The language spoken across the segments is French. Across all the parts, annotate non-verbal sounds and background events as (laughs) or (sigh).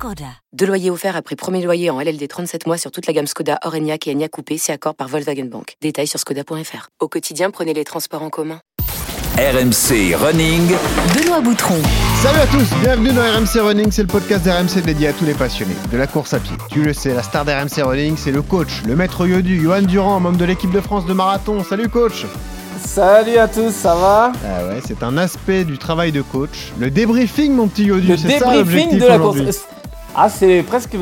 Skoda. Deux loyers offerts après premier loyer en LLD 37 mois sur toute la gamme Skoda, Orenia et Enya Coupé, c'est accord par Volkswagen Bank. Détails sur skoda.fr. Au quotidien, prenez les transports en commun. RMC Running. Benoît Boutron. Salut à tous, bienvenue dans RMC Running, c'est le podcast d'RMC dédié à tous les passionnés de la course à pied. Tu le sais, la star d'RMC Running, c'est le coach, le maître Yodu, Johan Durand, membre de l'équipe de France de marathon. Salut coach Salut à tous, ça va? Ah ouais, c'est un aspect du travail de coach. Le débriefing, mon petit Yodu, Le c'est ça débriefing l'objectif de la course. Ah, c'est presque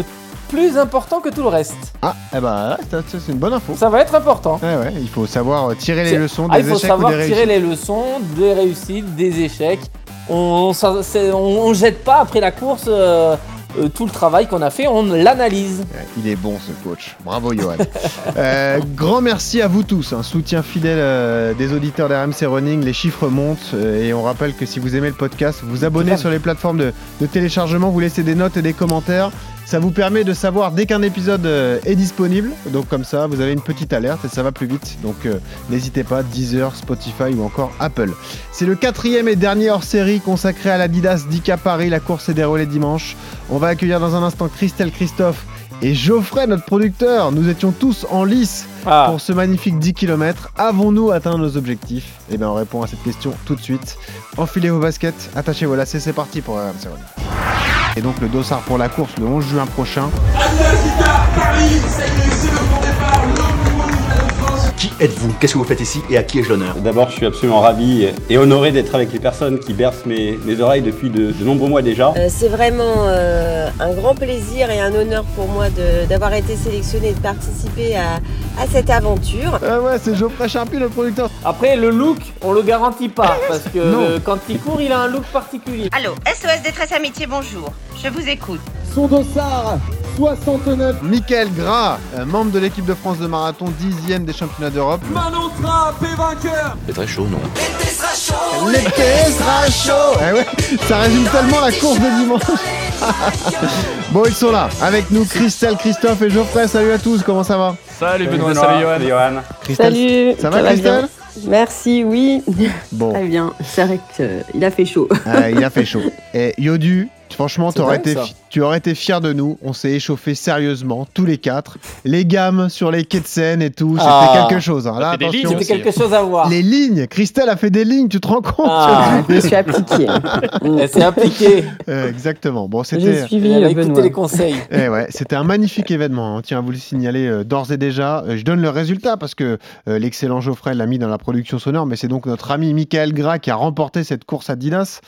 plus important que tout le reste. Ah, eh ben, c'est une bonne info. Ça va être important. Ouais, ouais, il faut savoir tirer les leçons des Ah, il faut échecs savoir ou des tirer réussites. les leçons des réussites, des échecs. On, on, on- on jette pas après la course euh, euh, tout le travail qu'on a fait, on l'analyse. Il est bon ce coach. Bravo Johan. (laughs) Euh, grand merci à vous tous. Un soutien fidèle euh, des auditeurs d'RMC Running. Les chiffres montent et on rappelle que si vous aimez le podcast, vous vous abonnez sur les plateformes de, de téléchargement, vous laissez des notes et des commentaires. Ça vous permet de savoir dès qu'un épisode euh, est disponible. Donc comme ça, vous avez une petite alerte et ça va plus vite. Donc euh, n'hésitez pas, Deezer, Spotify ou encore Apple. C'est le quatrième et dernier hors-série consacré à l'Adidas Dika Paris. La course est déroulée dimanche. On va accueillir dans un instant Christelle Christophe et Geoffrey, notre producteur. Nous étions tous en lice Ah, pour ce magnifique 10 km. Avons-nous atteint nos objectifs? Eh bien, on répond à cette question tout de suite. Enfilez vos baskets, attachez vos lacets, c'est parti pour RMC Running. Et donc le dossard pour la course le 11 juin prochain. Êtes-vous Qu'est-ce que vous faites ici et à qui ai-je l'honneur? D'abord, je suis absolument ravi et honoré d'être avec les personnes qui bercent mes, mes oreilles depuis de, de nombreux mois déjà. Euh, C'est vraiment euh, un grand plaisir et un honneur pour moi de- d'avoir été sélectionné et de participer à, à cette aventure. Ah ouais, c'est Geoffrey Charpie, le producteur. Après, le look, on le garantit pas (laughs) parce que euh, quand il court, il a un look particulier. Allô, SOS Détresse Amitié, bonjour. Je vous écoute. Michael Gras, euh, membre de l'équipe de France de marathon, dixième des championnats d'Europe. C'est très chaud, non L'été sera chaud Eh ouais, Ça résume tellement la course de dimanche (laughs) Bon, ils sont là, avec nous, Christelle, Christophe et Geoffrey. Salut à tous, comment ça va Salut Benoît, salut Johan. Christelle, Salut, ça va Christelle? Merci, oui. Bon, Très bien. C'est vrai qu'il a fait chaud. euh, il a fait chaud. (laughs) Et Yodu, franchement, t'aurais été tu aurais été fier de nous. On s'est échauffé sérieusement, tous les quatre. Les gammes sur les quais de Seine et tout, c'était Ah. quelque chose. hein. Là, attention. C'était quelque chose à voir. Les lignes, Christelle a fait des lignes, tu te rends compte? Ah. Je me suis appliquée. (laughs) Elle s'est appliquée. Euh, Exactement. Bon, J'ai c'était. suivi Elle a écouté Benoît. les conseils. Eh ouais, c'était un magnifique événement. On tient à vous le signaler euh, d'ores et déjà. Euh, je donne le résultat parce que euh, l'excellent Geoffrey l'a mis dans la production sonore, mais c'est donc notre ami Michael Gras qui a remporté cette course à Dinas.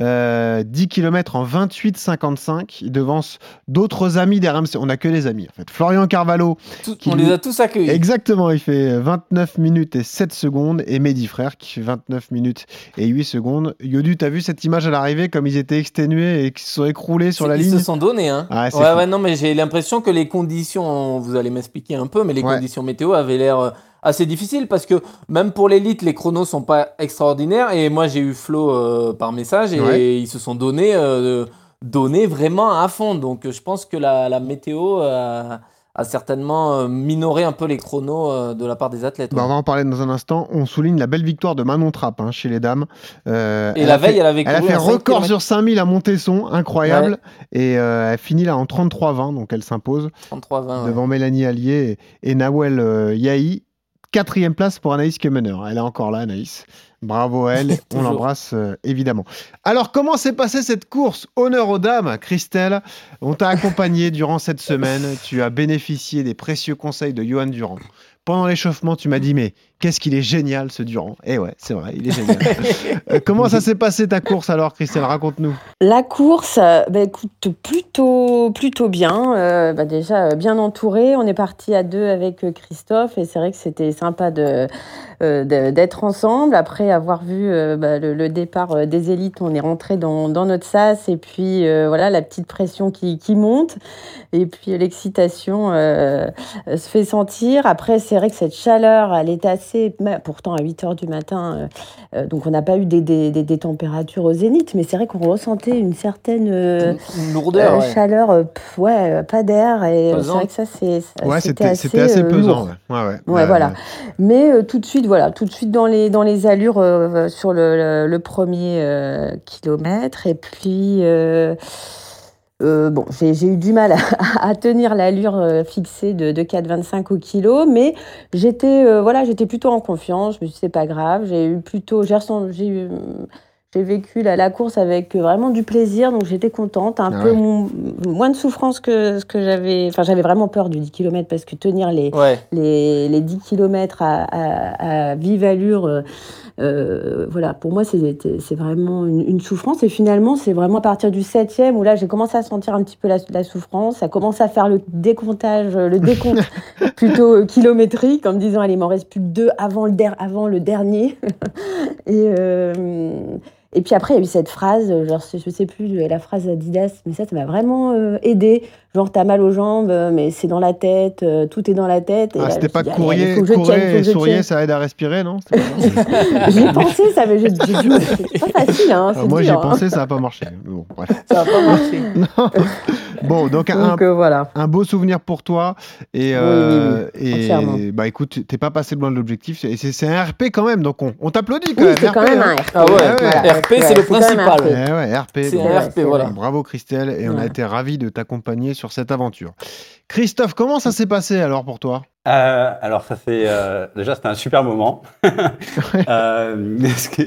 Euh, 10 km en 28,55. Il devance d'autres amis d'RMC. On n'a que des amis en fait. Florian Carvalho, Tout- Qui on lui- les a tous accueillis. exactement, il fait 29 minutes et 7 secondes. Et Mehdi Frère qui fait 29 minutes et 8 secondes. Yodu, t'as vu cette image à l'arrivée comme ils étaient exténués et qui se sont écroulés sur la Ils ligne se sont donnés, hein. Ah, ouais, non, mais j'ai l'impression que les conditions, vous allez m'expliquer un peu, mais les Ouais. conditions météo avaient l'air euh, assez difficiles parce que même pour l'élite, les chronos sont pas extraordinaires. Et moi, j'ai eu Flo euh, par message et Ouais. ils se sont donnés, euh, donnés vraiment à fond. Donc, euh, je pense que la, la météo a certainement euh, minoré un peu les chronos euh, de la part des athlètes. Bah, ouais. on va en parler dans un instant. On souligne la belle victoire de Manon Trapp hein, chez les dames. Euh, et elle la veille, fait, elle avait elle a fait un record sur 5000 à Montesson, incroyable. Et euh, elle finit là en 33-20, donc elle s'impose 33-20. ouais. devant Mélanie Allier et, et Nawel euh, Yahi. Quatrième place pour Anaïs Kemener. Elle est encore là, Anaïs. Bravo à elle. (laughs) On l'embrasse euh, évidemment. Alors, comment s'est passée cette course Honneur aux dames, Christelle. On t'a accompagné durant cette semaine. Tu as bénéficié des précieux conseils de Johan Durand. Pendant l'échauffement, tu m'as dit mais qu'est-ce qu'il est génial ce Durand. Et ouais, c'est vrai, il est génial. (laughs) Euh, comment ça s'est passé ta course alors, Christelle? Raconte-nous. La course, euh, bah, écoute, plutôt, plutôt bien. Euh, bah, déjà, bien entouré. On est parti à deux avec Christophe et c'est vrai que c'était sympa de, euh, d'être ensemble. Après avoir vu euh, bah, le, le départ des élites, on est rentré dans, dans notre sas et puis euh, voilà la petite pression qui, qui monte et puis l'excitation euh, se fait sentir. Après, c'est vrai que cette chaleur, elle est assez. Pourtant, à 8 h du matin, euh, donc on n'a pas eu des, des, des, températures au zénith, mais c'est vrai qu'on ressentait une certaine une lourdeur, chaleur, ouais, pas d'air. Et c'est vrai que ça, c'est. Ouais, c'était assez, assez pesant. Ouais, ouais, voilà. Mais tout de suite, voilà, tout de suite dans les, dans les allures sur le, le, premier kilomètre. Et puis. Euh, bon, j'ai eu du mal (laughs) à, tenir l'allure euh, fixée de, de 4,25 au kilo, mais j'étais euh, voilà, j'étais plutôt en confiance. Je me suis dit, c'est pas grave. J'ai eu plutôt, j'ai j'ai vécu la, la, course avec vraiment du plaisir, donc j'étais contente. Un ah peu moins de souffrance que ce que j'avais. Enfin, j'avais vraiment peur du 10 km parce que tenir les, les, les, 10 km à, à, à vive allure euh, voilà, pour moi, c'est vraiment une, souffrance. Et finalement, c'est vraiment à partir du septième où là, j'ai commencé à sentir un petit peu la, la, souffrance. Ça commence à faire le décomptage, le décompte (laughs) plutôt euh, kilométrique, en me disant, allez, il m'en reste plus que deux avant le, avant le dernier. (laughs) et, euh, et puis après, il y a eu cette phrase, genre, je sais plus, la phrase d'Adidas, mais ça, ça m'a vraiment aidé. Genre, t'as mal aux jambes, mais c'est dans la tête, tout est dans la tête. ah, c'était pas courrier, courir et sourire, ça aide à respirer, non (laughs) J'y pensé, ça, mais c'est pas facile. Hein, moi, j'y ai pensé, ça n'a pas marché. Bon, Ça n'a pas marché. (laughs) bon, donc, un, voilà. un beau souvenir pour toi. Et, euh, et bah écoute, t'es pas passé loin de l'objectif. Et c'est un RP quand même, donc on, on t'applaudit quand oui, même. C'est quand même un RP. Ah ouais, RP, c'est le principal. RP. C'est un RP, voilà. Bravo Christelle, et on a été ravis de t'accompagner sur cette aventure. Christophe, comment ça s'est passé alors pour toi? Euh, Alors ça fait euh, déjà c'était un super moment. (laughs) euh, que,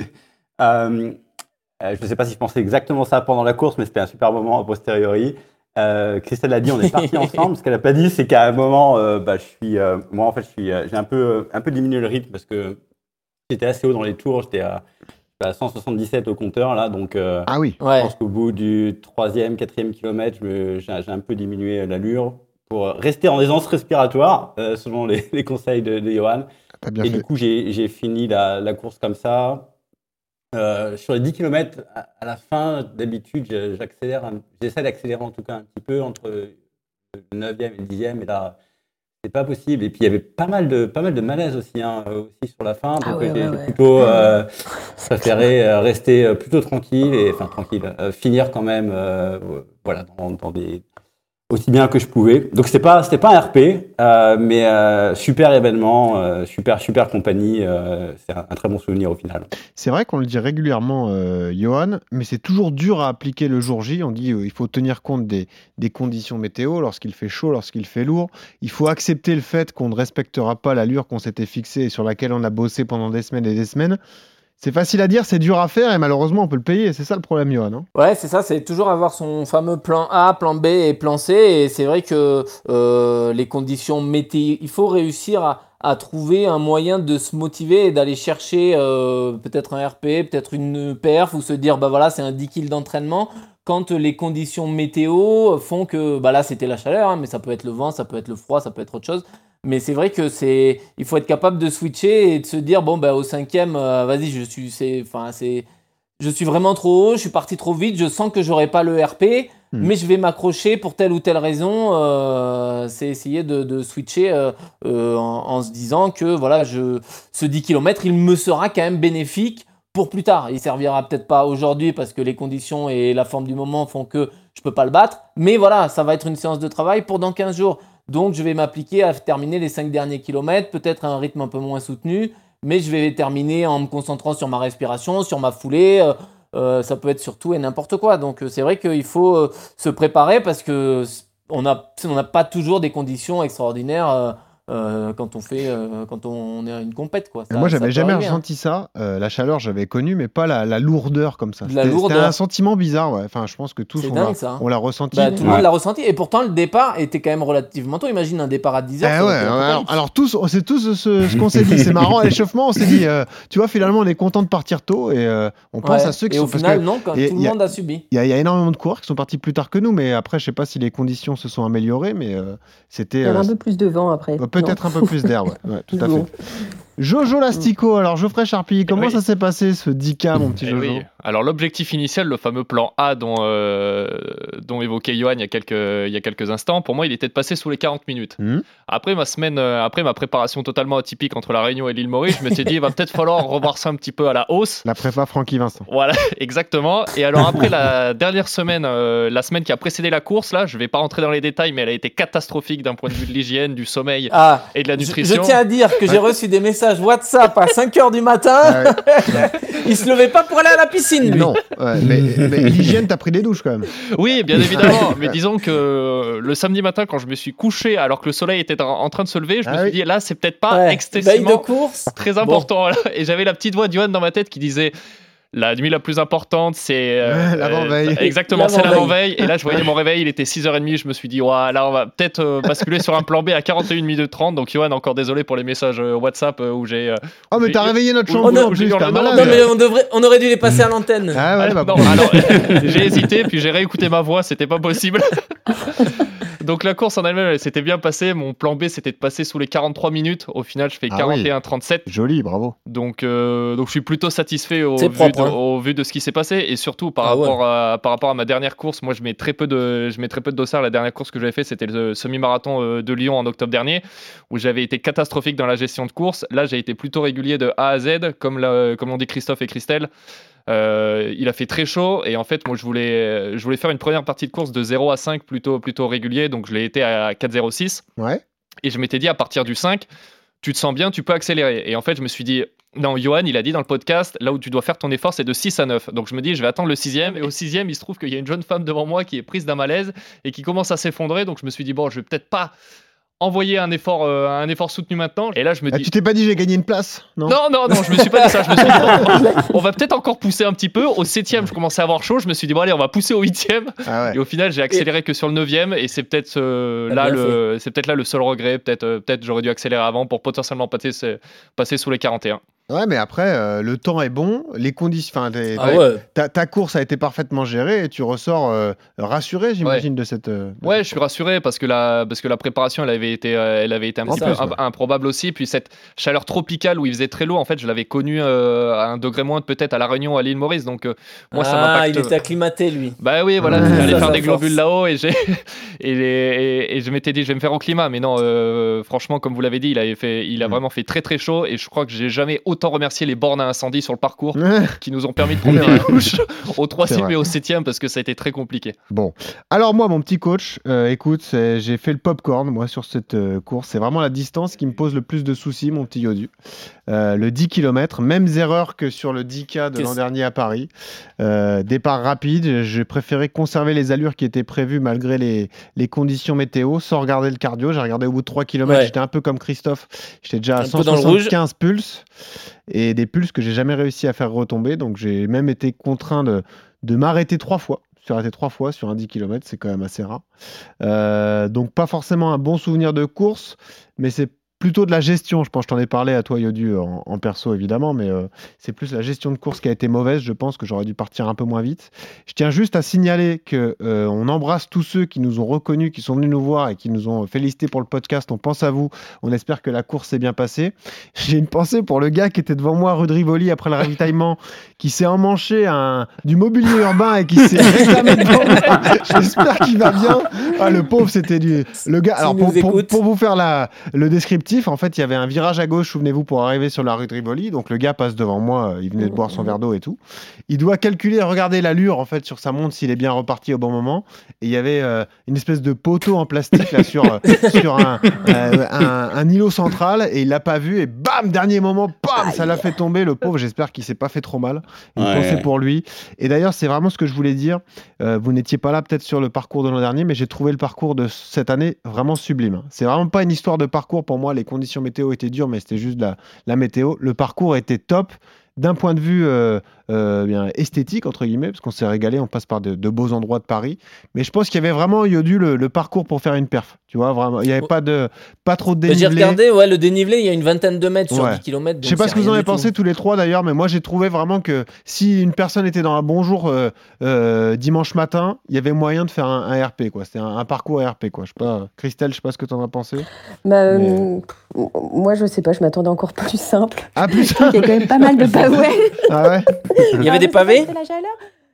je ne sais pas si je pensais exactement ça pendant la course, mais c'était un super moment a posteriori. Christelle a dit on est partis (laughs) ensemble. Ce qu'elle n'a pas dit, c'est qu'à un moment, bah, je suis, moi en fait, je suis, j'ai un peu, un peu diminué le rythme parce que j'étais assez haut dans les tours. J'étais à à 177 au compteur là, donc ah oui. je pense qu'au bout du troisième, quatrième kilomètre, j'ai un peu diminué l'allure pour rester en aisance respiratoire, euh, selon les, conseils de, Johan. Et du coup, j'ai fini la, course comme ça. Euh, sur les 10 km, à, la fin, d'habitude, j'accélère, j'essaie d'accélérer en tout cas un petit peu entre le 9e et le 10e, et là, c'est pas possible. Et puis il y avait pas mal de pas mal de malaise aussi, hein, aussi sur la fin. Ah donc j'ai plutôt euh, (laughs) préféré euh, rester plutôt tranquille et enfin tranquille, finir quand même, voilà, dans, dans, des aussi bien que je pouvais. Donc c'était pas c'était pas un RP, euh, mais euh, super événement, euh, super super compagnie. c'est un, très bon souvenir au final. C'est vrai qu'on le dit régulièrement, Johan, mais c'est toujours dur à appliquer le jour J. On dit il faut tenir compte des, des conditions météo lorsqu'il fait chaud, lorsqu'il fait lourd. Il faut accepter le fait qu'on ne respectera pas l'allure qu'on s'était fixée et sur laquelle on a bossé pendant des semaines et des semaines. C'est facile à dire, c'est dur à faire et malheureusement on peut le payer. C'est ça le problème, Johan. Hein ouais, c'est ça, c'est toujours avoir son fameux plan A, plan B et plan C. Et c'est vrai que euh, les conditions météo, il faut réussir à, trouver un moyen de se motiver et d'aller chercher euh, peut-être un RP, peut-être une perf ou se dire bah voilà, c'est un 10 kills d'entraînement. Quand les conditions météo font que bah là c'était la chaleur, hein, mais ça peut être le vent, ça peut être le froid, ça peut être autre chose. Mais c'est vrai que c'est, il faut être capable de switcher et de se dire bon bah au cinquième, euh, vas-y, je suis, c'est, enfin c'est, je suis vraiment trop haut, je suis parti trop vite, je sens que j'aurai pas le RP, hmm. mais je vais m'accrocher pour telle ou telle raison. Euh, c'est essayer de, de switcher euh, en, en, se disant que voilà, je, ce 10 km, il me sera quand même bénéfique pour plus tard. Il servira peut-être pas aujourd'hui parce que les conditions et la forme du moment font que je peux pas le battre, mais voilà, ça va être une séance de travail pour dans 15 jours. Donc je vais m'appliquer à terminer les 5 derniers kilomètres, peut-être à un rythme un peu moins soutenu, mais je vais terminer en me concentrant sur ma respiration, sur ma foulée. Euh, euh, ça peut être sur tout et n'importe quoi. Donc euh, c'est vrai qu'il faut se préparer parce que on n'a pas toujours des conditions extraordinaires euh, quand on fait euh, quand on est à une compète quoi. moi j'avais jamais ressenti ça. Euh, la chaleur j'avais connu mais pas la, lourdeur comme ça. C'était un sentiment bizarre ouais. Enfin je pense que tous on, l'a, hein. on l'a ressenti. Bah, tout le monde l'a ressenti et pourtant le départ était quand même relativement tôt. Imagine un départ à 10 h eh ouais, alors, tous c'est tous ce, qu'on s'est dit. C'est marrant à (laughs) l'échauffement on s'est dit tu vois finalement on est content de partir tôt et on pense à ceux qui et sont au final non quand tout le monde a subi. Il y, a énormément de coureurs qui sont partis plus tard que nous mais après je sais pas si les conditions se sont améliorées mais c'était. Il y avait un peu plus de vent après. Peut-être un peu plus d'air ouais, tout à fait. Jojo Lastico, alors Geoffrey Charpie, comment ça s'est passé ce 10K, mon petit eh Jojo Alors l'objectif initial, le fameux plan A dont, euh, dont évoquait Johan il y, a quelques, il y a quelques instants, pour moi il était de passer sous les 40 minutes. Hmm. Après ma semaine, euh, après ma préparation totalement atypique entre la Réunion et l'île Maurice, je me suis dit il va peut-être falloir revoir ça un petit peu à la hausse. La prépa Francky Vincent. Voilà, (laughs) exactement. Et alors après la dernière semaine, euh, la semaine qui a précédé la course, là, je vais pas rentrer dans les détails, mais elle a été catastrophique d'un point de vue de l'hygiène, du sommeil Ah, et de la je, nutrition. je tiens à dire que j'ai reçu des messages WhatsApp à 5h du matin. Ah (laughs) Il se levait pas pour aller à la piscine, lui. Non, ouais, mais, mais (laughs) l'hygiène, t'as pris des douches quand même. Oui, bien évidemment. (laughs) Mais disons que euh, le samedi matin, quand je me suis couché alors que le soleil était en- train de se lever, je me Ah suis dit là, c'est peut-être pas Ouais, veille de excessivement course. très important. Et j'avais la petite voix de Johan dans ma tête qui disait. La nuit la plus importante, c'est. euh, (laughs) l'avant-veille. euh, exactement, c'est L'avant-veille. Et là, je voyais mon réveil, il était 6h30. Je me suis dit, ouais, là, on va peut-être euh, basculer sur un plan B à 41 minutes 30. Donc, Johan, encore désolé pour les messages euh, WhatsApp euh, où j'ai. euh, Oh, mais t'as réveillé notre où en j'ai plus, malade. Non, mais on, devrait, on aurait dû les passer à l'antenne. Ah ouais, bah, non, alors, (laughs) j'ai hésité, puis j'ai réécouté ma voix, c'était pas possible. (laughs) Donc la course en elle-même, elle s'était bien passée. Mon plan B, c'était de passer sous les 43 minutes. Au final, je fais Ah oui. 41-37. Joli, bravo. Donc, euh, donc je suis plutôt satisfait au, C'est vu, propre, de, hein. au vu de ce qui s'est passé. Et surtout, par, Ah ouais. rapport à, par rapport à ma dernière course, moi, je mets très peu de, je mets très peu de dossard. La dernière course que j'avais fait, c'était le semi-marathon euh, de Lyon en octobre dernier, où j'avais été catastrophique dans la gestion de course. Là, j'ai été plutôt régulier de A à Z, comme, la- comme l'ont dit Christophe et Christelle. Euh, il a fait très chaud et en fait moi je voulais, je voulais faire une première partie de course de 0 à 5 plutôt, plutôt régulier. Donc je l'ai été à 4,06 Ouais. et je m'étais dit à partir du 5 tu te sens bien tu peux accélérer. Et en fait je me suis dit non Johan il a dit dans le podcast là où tu dois faire ton effort c'est de 6 à 9 donc je me dis je vais attendre le sixième. Et au sixième il se trouve qu'il y a une jeune femme devant moi qui est prise d'un malaise et qui commence à s'effondrer. Donc je me suis dit bon je vais peut-être pas envoyer un effort, euh, un effort soutenu maintenant et là je me Ah, dis tu t'es pas dit j'ai gagné une place Non. non, non, non, je me suis pas dit ça. Je me suis dit, on va peut-être encore pousser un petit peu. Au septième, je commençais à avoir chaud. Je me suis dit, bon, allez, on va pousser au huitième. Ah ouais. Et au final, j'ai accéléré que sur le neuvième. Et c'est peut-être euh, T'as là, le, c'est peut-être là le seul regret. Peut-être, euh, peut-être j'aurais dû accélérer avant pour potentiellement passer sous les 41. Ouais, mais après, euh, le temps est bon, les conditions. Enfin, Ah ouais. ta, ta course a été parfaitement gérée et tu ressors euh, rassuré, j'imagine, de cette. euh, de Ouais, cette je suis rassuré parce que la, parce que la préparation, elle avait été, euh, elle avait été un petit peu ouais. im- improbable aussi. Puis cette chaleur tropicale où il faisait très lourd, en fait, je l'avais connu euh, à un degré moins peut-être à La Réunion, à l'île Maurice. Donc, euh, moi, ça ah, m'impacte. il était acclimaté, lui. Bah oui, voilà, Ouais. j'allais Ça, faire ça des globules là-haut et, j'ai (laughs) et, et- et je m'étais dit je vais me faire au climat, mais non, euh, franchement, comme vous l'avez dit, il, avait fait, il a Mm. vraiment fait très très chaud et je crois que j'ai jamais autant remercié les bornes à incendie sur le parcours (laughs) qui nous ont permis de prendre des douches au C'est troisième vrai. et au septième parce que ça a été très compliqué. Bon, alors moi, mon petit coach, euh, écoute, j'ai fait le popcorn, moi, sur cette euh, course. C'est vraiment la distance qui me pose le plus de soucis, mon petit Yodu. Euh, le 10 km, mêmes erreurs que sur le 10K de l'an dernier à Paris. Euh, départ rapide, j'ai préféré conserver les allures qui étaient prévues malgré les, les conditions météo, sans regarder le cardio. J'ai regardé au bout de 3 km, Ouais. j'étais un peu comme Christophe, j'étais déjà à Un peu dans le rouge. 175 pulses et des pulses que j'ai jamais réussi à faire retomber. Donc j'ai même été contraint de, m'arrêter trois fois. Suis arrêté trois fois sur un 10 km, c'est quand même assez rare. Euh, donc pas forcément un bon souvenir de course, mais c'est plutôt de la gestion. Je pense que je t'en ai parlé à toi, Yodu, en, en perso évidemment, mais euh, c'est plus la gestion de course qui a été mauvaise. Je pense que j'aurais dû partir un peu moins vite. Je tiens juste à signaler que euh, on embrasse tous ceux qui nous ont reconnus, qui sont venus nous voir et qui nous ont félicité pour le podcast. On pense à vous. On espère que la course s'est bien passée. (laughs) J'ai une pensée pour le gars qui était devant moi, rue de Rivoli, après le ravitaillement, (laughs) qui s'est emmanché un, du mobilier urbain et qui s'est (laughs) réclamé devant moi. J'espère qu'il va bien. Ah, le pauvre, c'était du. Le gars. Alors, pour, pour vous faire la, le descriptif, en fait, il y avait un virage à gauche, souvenez-vous, pour arriver sur la rue de Rivoli. Donc, le gars passe devant moi, euh, il venait de boire son verre d'eau et tout. Il doit calculer, regarder l'allure, en fait, sur sa montre, s'il est bien reparti au bon moment. Et il y avait euh, une espèce de poteau en plastique, là, sur, euh, sur un, euh, un, un îlot central, et il l'a pas vu, et bam, dernier moment, bam, ça l'a fait tomber, le pauvre. J'espère qu'il s'est pas fait trop mal. Une Ouais. pensée pour lui. Et d'ailleurs, c'est vraiment ce que je voulais dire. Euh, vous n'étiez pas là peut-être sur le parcours de l'an dernier, mais j'ai trouvé le parcours de cette année vraiment sublime. C'est vraiment pas une histoire de parcours pour moi. Les conditions météo étaient dures, mais c'était juste la, la météo. Le parcours était top. D'un point de vue euh, euh, bien esthétique, entre guillemets, parce qu'on s'est régalé, on passe par de, de beaux endroits de Paris. Mais je pense qu'il y avait vraiment Yodu le, le parcours pour faire une perf. Tu vois, vraiment. Il n'y avait pas, de, pas trop de Bah, J'ai dénivelé. regardé, ouais, le dénivelé, il y a une vingtaine de mètres sur Ouais. 10 km. Je sais pas ce que vous en avez pensé tous les trois d'ailleurs, mais moi j'ai trouvé vraiment que si une personne était dans un bon jour euh, euh, dimanche matin, il y avait moyen de faire un, un RP quoi. C'était un, un parcours RP quoi. Je sais pas, Christelle, je sais pas ce que tu en as pensé. Bah, Mais- euh, moi, je sais pas, je m'attendais encore (laughs) plus simple. Ah plus Il y a quand même pas mal de (laughs) ouais. Ah ouais? (laughs) Il y avait des pavés la chaleur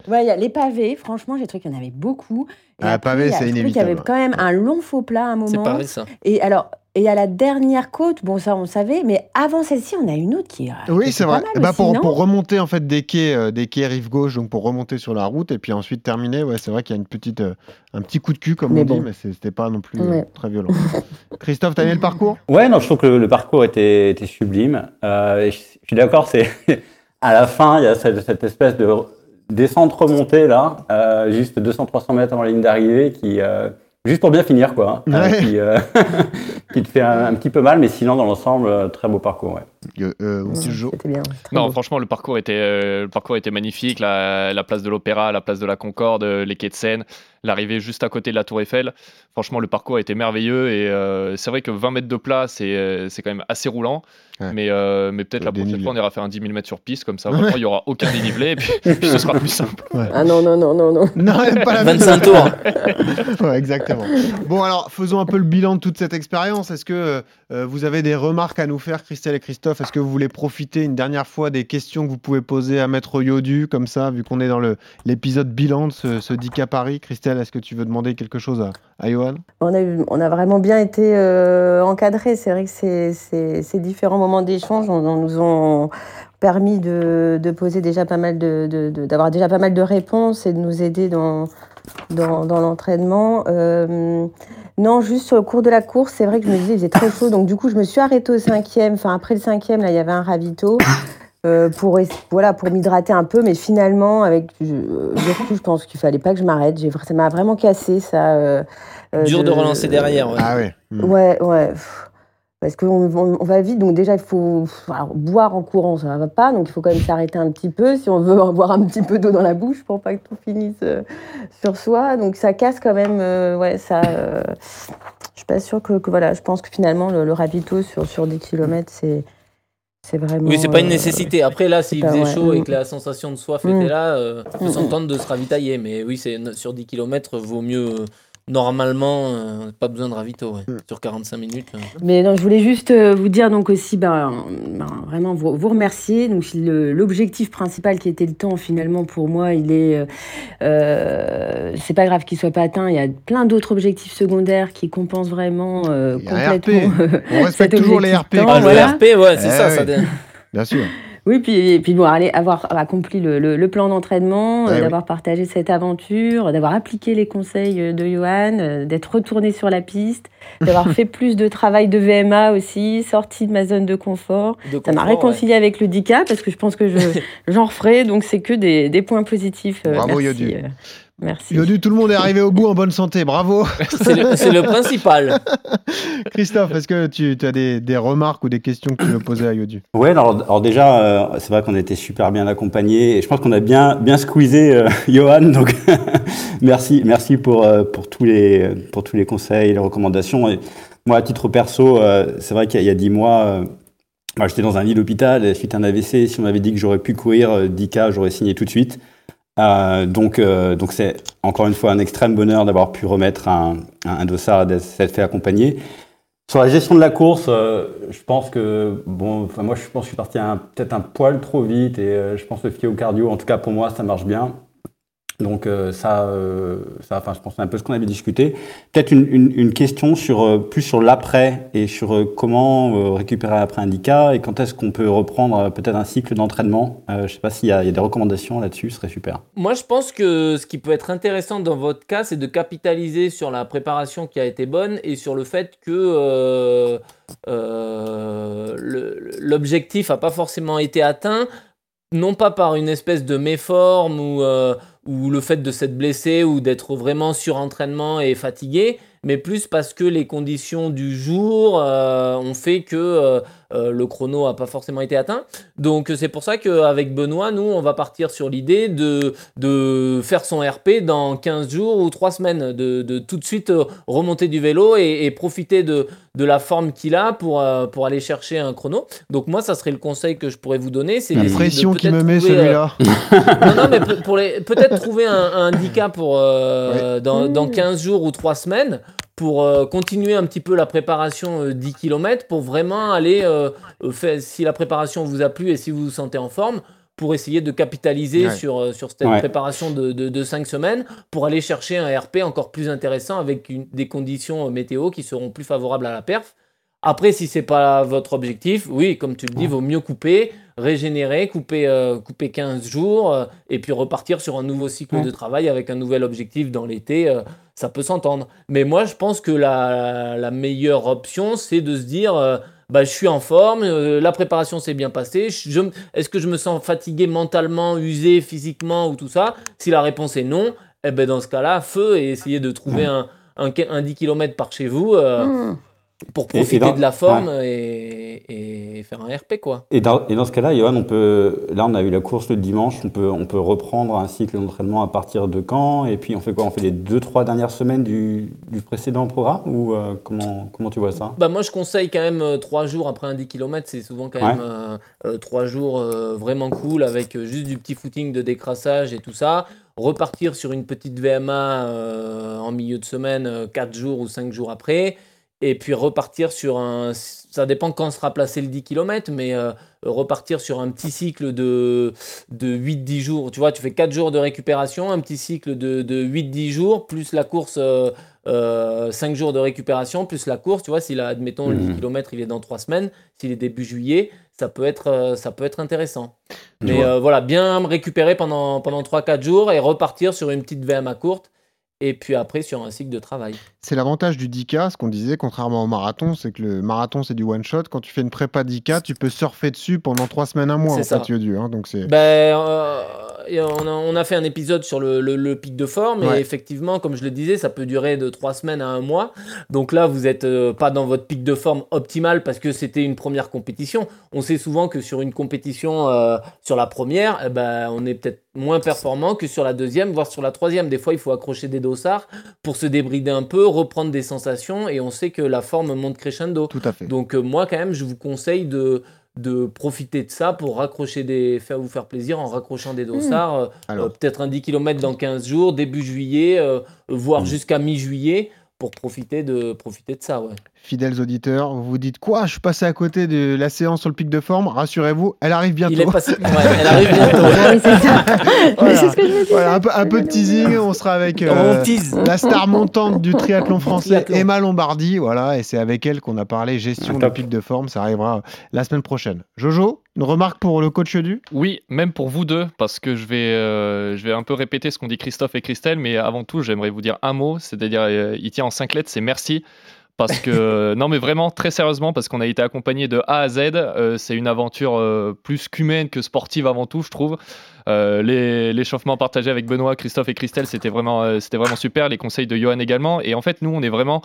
Ouais, il y a les pavés, franchement, j'ai trouvé qu'il y en avait beaucoup. Et Ah, pavé, il c'est trouvais qu'il y avait inévitable. quand même un long faux plat à un C'est moment. pas vrai ça. Et alors, et à la dernière côte, bon, ça on savait, mais avant celle-ci, on a une autre qui. qui Oui, c'est vrai. mal Bah, aussi, pour, pour remonter en fait des quais, euh, des quais rive gauche, donc pour remonter sur la route et puis ensuite terminer, ouais, c'est vrai qu'il y a une petite, euh, un petit coup de cul comme Mais on bon. dit, mais c'est- c'était pas non plus euh, Ouais. très violent. (laughs) Christophe, t'as aimé le parcours? Ouais, non, je trouve que le, le parcours était, était sublime. Euh, je suis d'accord, c'est à la fin, il y a cette, cette espèce de descente-remontée là, euh, juste 200-300 mètres avant la ligne d'arrivée, qui euh, juste pour bien finir quoi, hein, Ouais. qui, euh, (laughs) qui te fait un, un petit peu mal, mais sinon dans l'ensemble, euh, très beau parcours. Ouais. Euh, euh, Ouais, bien. Non, beau. franchement, le parcours était, euh, le parcours était magnifique. La, la place de l'Opéra, la place de la Concorde, euh, les quais de Seine, l'arrivée juste à côté de la Tour Eiffel. Franchement, le parcours était merveilleux. Et euh, c'est vrai que 20 mètres de plat, c'est euh, c'est quand même assez roulant. Ouais. Mais, euh, mais peut-être la prochaine fois, on ira faire un 10 000 mètres sur piste. Comme ça, il n'y aura aucun dénivelé. Et puis, puis (laughs) ce sera plus simple. Ah non, non, non, non, non. (laughs) Non, pas la 25 tours. (laughs) ouais, exactement. Bon, alors, faisons un peu le bilan de toute cette expérience. Est-ce que euh, vous avez des remarques à nous faire, Christelle et Christophe Est-ce que vous voulez profiter une dernière fois des questions que vous pouvez poser à Maître Yodu, comme ça, vu qu'on est dans l'épisode bilan de ce, ce 10K Paris? Christelle, est-ce que tu veux demander quelque chose à, à Johan? On a, vraiment bien été euh, encadrés. C'est vrai que ces, différents moments d'échange nous ont permis de, poser déjà pas mal de, d'avoir déjà pas mal de réponses et de nous aider dans, dans, dans l'entraînement. Euh, non, juste sur le cours de la course, c'est vrai que je me disais, il faisait très chaud. Donc, du coup, je me suis arrêtée au cinquième. Enfin, après le cinquième, là, il y avait un ravito. euh, pour, voilà, pour m'hydrater un peu, mais finalement, avec je, du je pense qu'il fallait pas que je m'arrête. J'ai- Ça m'a vraiment cassé, ça. euh, euh, Dur de relancer derrière. ouais. Ah ouais. Hmm. Ouais, ouais. pff. Parce qu'on on, on va vite, donc déjà il faut alors, boire en courant, ça va pas, donc il faut quand même s'arrêter un petit peu si on veut avoir un petit peu d'eau dans la bouche pour pas que tout finisse euh, sur soi. Donc ça casse quand même, euh, ouais, ça. euh, je suis pas sûre que, que, voilà, je pense que finalement le, le ravito sur, sur 10 km, c'est c'est vraiment. Oui, c'est pas une euh, nécessité. Après, là, s'il faisait ouais. chaud et Mm. que la sensation de soif Mm. était là, euh, on peut Mm. s'entendre de se ravitailler. Mais oui, c'est sur 10 km, vaut mieux. Normalement, euh, pas besoin de ravito. ouais. Mm. Sur 45 minutes. euh. Mais non, je voulais juste euh, vous dire donc aussi, ben, ben, vraiment vous, vous remercier. Donc l'objectif principal qui était le temps finalement pour moi, il est, euh, euh, c'est pas grave qu'il soit pas atteint. Il y a plein d'autres objectifs secondaires qui compensent vraiment euh, complètement. RP. On respecte (laughs) toujours les RP. temps, Ah, le voilà. RP, ouais, c'est Eh ça. oui. ça dé- Bien sûr. Oui, puis, et puis bon, aller avoir accompli le, le- le plan d'entraînement, Ouais, oui. d'avoir partagé cette aventure, d'avoir appliqué les conseils euh, de Johan, euh, d'être retourné sur la piste, d'avoir (laughs) fait plus de travail de VMA aussi, sorti de ma zone de confort. de Ça m'a réconcilié avec le DICA parce que je pense que je, (laughs) j'en referai, donc c'est que des, des points positifs. Euh, Bravo, Yodu. Merci. Yodu, tout le monde est arrivé au bout en bonne santé. Bravo. C'est le, principal. (laughs) Christophe, est-ce que tu, tu as des, des remarques ou des questions que tu veux poser à Yodu Ouais, alors, alors déjà, euh, c'est vrai qu'on a été super bien accompagnés et je pense qu'on a bien, bien squeezé euh, (laughs) Johan. Donc, (laughs) merci, merci pour, euh, pour, tous les, pour tous les conseils, les recommandations. Et moi, à titre perso, euh, c'est vrai qu'il y a- il y a dix mois, euh, moi, j'étais dans un lit d'hôpital suite à un AVC. Si on m'avait dit que j'aurais pu courir euh, 10K, j'aurais signé tout de suite. Euh, donc, euh, donc c'est encore une fois un extrême bonheur d'avoir pu remettre un, un, un dossard d'être fait accompagner. Sur la gestion de la course, euh, je pense que bon, moi je pense que je suis parti peut-être un poil trop vite et je pense que le au cardio, en tout cas pour moi, ça marche bien. Donc euh, ça, euh, ça, enfin je pense c'est un peu ce qu'on avait discuté. Peut-être une, question sur euh, plus sur l'après et sur comment récupérer après un DICA et quand est-ce qu'on peut reprendre peut-être un cycle d'entraînement. Je sais pas s'il y, y a des recommandations là-dessus, ce serait super. Moi, je pense que ce qui peut être intéressant dans votre cas, c'est de capitaliser sur la préparation qui a été bonne et sur le fait que l'objectif n'a pas forcément été atteint, non pas par une espèce de méforme ou, ou le fait de s'être blessé ou d'être vraiment sur entraînement et fatigué, mais plus parce que les conditions du jour euh, ont fait que euh, le chrono n'a pas forcément été atteint. Donc c'est pour ça qu'avec Benoît, nous, on va partir sur l'idée de, de faire son RP dans 15 jours ou 3 semaines, de, de tout de suite euh, remonter du vélo et, et profiter de, de la forme qu'il a pour, euh, pour aller chercher un chrono. Donc moi, ça serait le conseil que je pourrais vous donner. C'est La pression qui me met euh, celui-là. (laughs) non, non, mais pour- pour les- peut-être trouver un, un handicap pour, euh, dans, dans 15 jours ou 3 semaines pour continuer un petit peu la préparation 10 km, pour vraiment aller, faire, si la préparation vous a plu et si vous vous sentez en forme, pour essayer de capitaliser sur, sur cette préparation de, de, 5 semaines, pour aller chercher un RP encore plus intéressant avec des conditions météo qui seront plus favorables à la perf. Après, si c'est pas votre objectif, oui, comme tu le dis, vaut mieux couper, régénérer, couper, euh, couper 15 jours euh, et puis repartir sur un nouveau cycle de travail avec un nouvel objectif dans l'été. Euh, ça peut s'entendre. Mais moi, je pense que la, la meilleure option, c'est de se dire bah, je suis en forme, la préparation s'est bien passée. Est-ce que je me sens fatigué mentalement, usé physiquement ou tout ça? Si la réponse est non, eh ben dans ce cas-là, feu et essayez de trouver un, un, 10 km par chez vous. Mmh pour profiter de la forme et, faire un RP quoi. Et dans, et dans ce cas-là, Johan, on peut, là on a eu la course le dimanche, on peut, on peut reprendre un cycle d'entraînement à partir de quand? Et puis on fait quoi? On fait les deux trois dernières semaines du, du précédent programme? Ou euh, comment, comment tu vois ça? Bah moi je conseille quand même euh, trois jours après un 10 km, c'est souvent quand même euh, trois jours vraiment cool avec juste du petit footing de décrassage et tout ça. Repartir sur une petite VMA en milieu de semaine, quatre jours ou cinq jours après, et puis repartir sur un. Ça dépend quand sera placé le 10 km, mais euh, repartir sur un petit cycle de, de 8-10 jours. Tu vois, tu fais 4 jours de récupération, un petit cycle de, de 8-10 jours, plus la course, 5 euh, euh, jours de récupération, plus la course. Tu vois, si, là, admettons, le 10 km, il est dans 3 semaines, s'il est début juillet, ça peut être, ça peut être intéressant. Mais voilà, bien récupérer pendant, pendant 3-4 jours et repartir sur une petite VMA courte et puis après sur un cycle de travail. C'est l'avantage du 10K, ce qu'on disait, contrairement au marathon, c'est que le marathon c'est du one shot. Quand tu fais une prépa 10K, tu peux surfer dessus pendant trois semaines, un mois en fait, hein, donc c'est. Ben, euh, on, a, fait un épisode sur le, pic de forme et effectivement, comme je le disais, ça peut durer de trois semaines à un mois. Donc là, vous n'êtes euh, pas dans votre pic de forme optimal parce que c'était une première compétition. On sait souvent que sur une compétition, euh, sur la première, eh ben, on est peut-être moins performant que sur la deuxième, voire sur la troisième. Des fois, il faut accrocher des dossards pour se débrider un peu, reprendre des sensations et on sait que la forme monte crescendo. Tout à fait. Donc euh, moi, quand même, je vous conseille de de profiter de ça pour raccrocher des faire vous faire plaisir en raccrochant des dossards euh, euh, peut-être un 10 km dans 15 jours début juillet voire mmh. jusqu'à mi-juillet pour profiter de, profiter de ça. Ouais. Fidèles auditeurs, vous vous dites quoi? Je suis passé à côté de la séance sur le pic de forme. Rassurez-vous, elle arrive bientôt. Il est passé... elle (laughs) arrive bientôt. un, peu, de teasing. On sera avec euh, la star montante du triathlon français, Emma Lombardi. Voilà, et c'est avec elle qu'on a parlé gestion du pic de forme. Ça arrivera la semaine prochaine. Jojo, une remarque pour le coach du? Oui, même pour vous deux, parce que je vais, euh, je vais un peu répéter ce qu'ont dit Christophe et Christelle, mais avant tout, j'aimerais vous dire un mot, c'est-à-dire, euh, il tient en cinq lettres, c'est merci. Parce que, (laughs) non, mais vraiment, très sérieusement, parce qu'on a été accompagné de A à Z. Euh, c'est une aventure plus qu'humaine que sportive avant tout, je trouve. L'échauffement partagé avec Benoît, Christophe et Christelle, c'était vraiment, c'était vraiment super. Les conseils de Johan également. Et en fait, nous, on est vraiment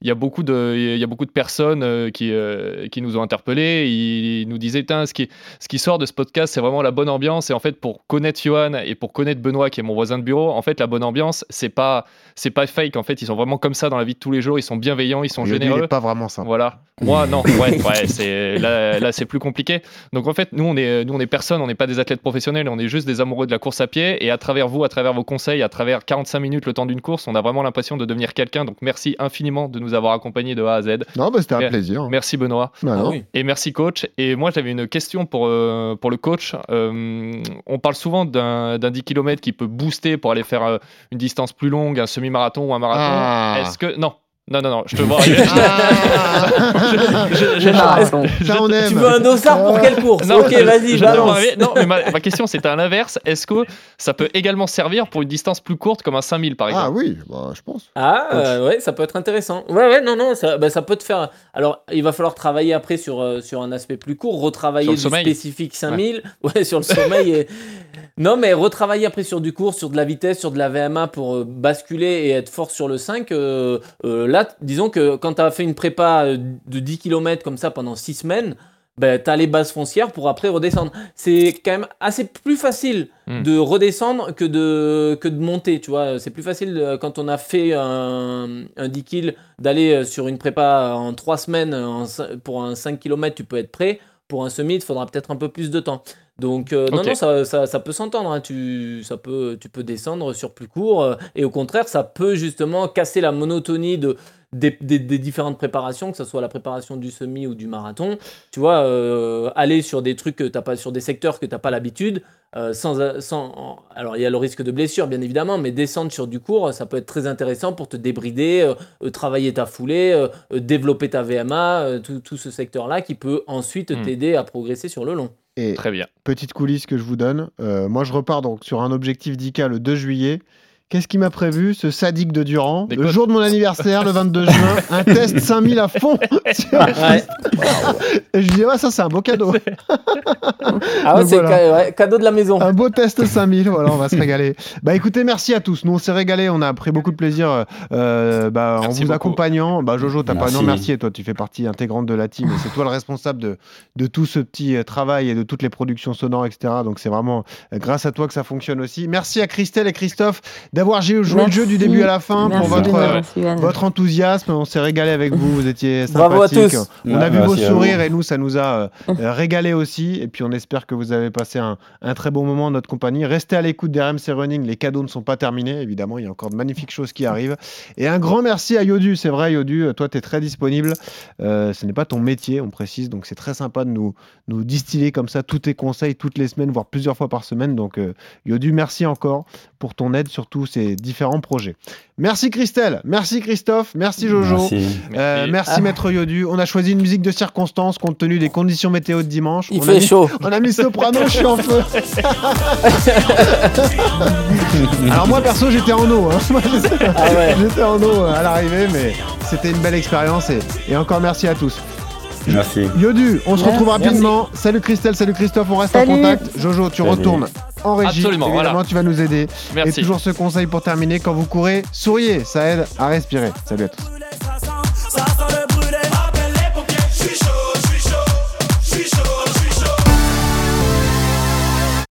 il y a beaucoup de, il y a beaucoup de personnes euh, qui, euh, qui nous ont interpellés. Ils nous disaient, ce qui, ce qui sort de ce podcast, c'est vraiment la bonne ambiance. Et en fait, pour connaître Johan et pour connaître Benoît, qui est mon voisin de bureau, en fait, la bonne ambiance, c'est pas, c'est pas fake. En fait, ils sont vraiment comme ça dans la vie de tous les jours. Ils sont bienveillants, ils sont généreux. Il pas vraiment ça. Voilà. Moi, non. (laughs) Ouais, ouais c'est, là, là c'est plus compliqué. Donc, en fait, nous, on est, nous, on est personne. On n'est pas des athlètes professionnels. On est juste des amoureux de la course à pied. Et à travers vous, à travers vos conseils, à travers 45 minutes le temps d'une course, on a vraiment l'impression de devenir quelqu'un. Donc, merci infiniment de nous avoir accompagnés de A à Z. Non, bah, c'était un plaisir. Merci Benoît. Bah, ah et merci coach. Et moi, j'avais une question pour, euh, pour le coach. Euh, on parle souvent d'un 10 km qui peut booster pour aller faire euh, une distance plus longue, un semi-marathon ou un marathon. Ah. Est-ce que. Non, non, non, non, je te vois. Tu veux un dossard pour quelle course Ok, vas-y, balance. Non, mais ma, ma question c'était à l'inverse. Est-ce que ça peut également servir pour une distance plus courte comme un 5000 par exemple? Ah oui, bah, je pense. Ah euh, ouais, ça peut être intéressant. Ouais, ouais, non, non, ça, bah, ça peut te faire. Alors, il va falloir travailler après sur, euh, sur un aspect plus court, retravailler du spécifique 5000. Ouais. sur le sommeil. Et... (laughs) Non, mais retravailler après sur du court, sur de la vitesse, sur de la VMA pour euh, basculer et être fort sur le 5 là, disons que quand tu as fait une prépa euh, de 10 km comme ça pendant 6 semaines, ben, tu as les bases foncières pour après redescendre. C'est quand même assez plus facile hmm. de redescendre que de, que de monter, tu vois. C'est plus facile euh, quand on a fait un, un 10 kg d'aller euh, sur une prépa en 3 semaines pour un 5 km, tu peux être prêt. Pour un semi, il faudra peut-être un peu plus de temps. Donc non, non, ça, ça, peut s'entendre. Hein. Tu, ça peut, tu peux descendre sur plus court. et au contraire, ça peut justement casser la monotonie de, des, différentes préparations, que ce soit la préparation du semi ou du marathon. Tu vois, euh, aller sur des trucs que t'as pas, sur des secteurs que tu n'as pas l'habitude, euh, sans, sans, alors il y a le risque de blessure bien évidemment, mais descendre sur du court, ça peut être très intéressant pour te débrider, euh, travailler ta foulée, développer ta VMA, tout, ce secteur-là qui peut ensuite hmm. t'aider à progresser sur le long. Et Très bien. Petite coulisse que je vous donne. moi, je repars donc sur un objectif d'IK le 2 juillet. Qu'est-ce qu'il m'a prévu, ce sadique de Durand Le jour de mon (laughs) anniversaire, le 22 juin, un (laughs) test 5000 à fond. Et je dis, ouais, ça, c'est un beau cadeau. (laughs) ah ouais, c'est cadeau de la maison. Un beau test 5000, voilà, on va se régaler. Bah écoutez, merci à tous. Nous, on s'est régalé, on a pris beaucoup de plaisir euh, bah, en vous accompagnant. Bah, Jojo, t'as pas. Non, merci. Et toi, tu fais partie intégrante de la team. Et c'est toi le responsable de, de tout ce petit euh, travail et de toutes les productions sonores, etc. Donc, c'est vraiment euh, grâce à toi que ça fonctionne aussi. Merci à Christelle et Christophe d'avoir joué le jeu du début à la fin pour votre, votre enthousiasme. On s'est régalé avec vous, vous étiez sympathiques. On a vu vos sourires et nous, ça nous a euh, (laughs) régalé aussi. Et puis on espère que vous avez passé un, un très bon moment en notre compagnie. Restez à l'écoute des RMC Running, les cadeaux ne sont pas terminés, évidemment, il y a encore de magnifiques choses qui arrivent. Et un grand merci à Yodu, c'est vrai Yodu, toi tu es très disponible. Euh, ce n'est pas ton métier, on précise, donc c'est très sympa de nous, nous distiller comme ça tous tes conseils toutes les semaines, voire plusieurs fois par semaine. Donc euh, Yodu, merci encore pour ton aide sur tous ces différents projets. Merci Christelle, merci Christophe, merci Jojo, merci, euh, merci Maître Yodu. On a choisi une musique de circonstance compte tenu des conditions météo de dimanche. Il fait chaud. On a mis Soprano, je suis en feu. (laughs) Alors moi perso j'étais en eau, hein. ah (laughs) j'étais en eau euh, à l'arrivée, mais c'était une belle expérience et, et encore merci à tous. Merci. Yodu, on se retrouve rapidement. Salut Christelle, salut Christophe, on reste en contact. Jojo, tu retournes en régie. Absolument, évidemment, voilà. tu vas nous aider. Merci. Et toujours ce conseil pour terminer quand vous courez, souriez, ça aide à respirer. Salut à tous.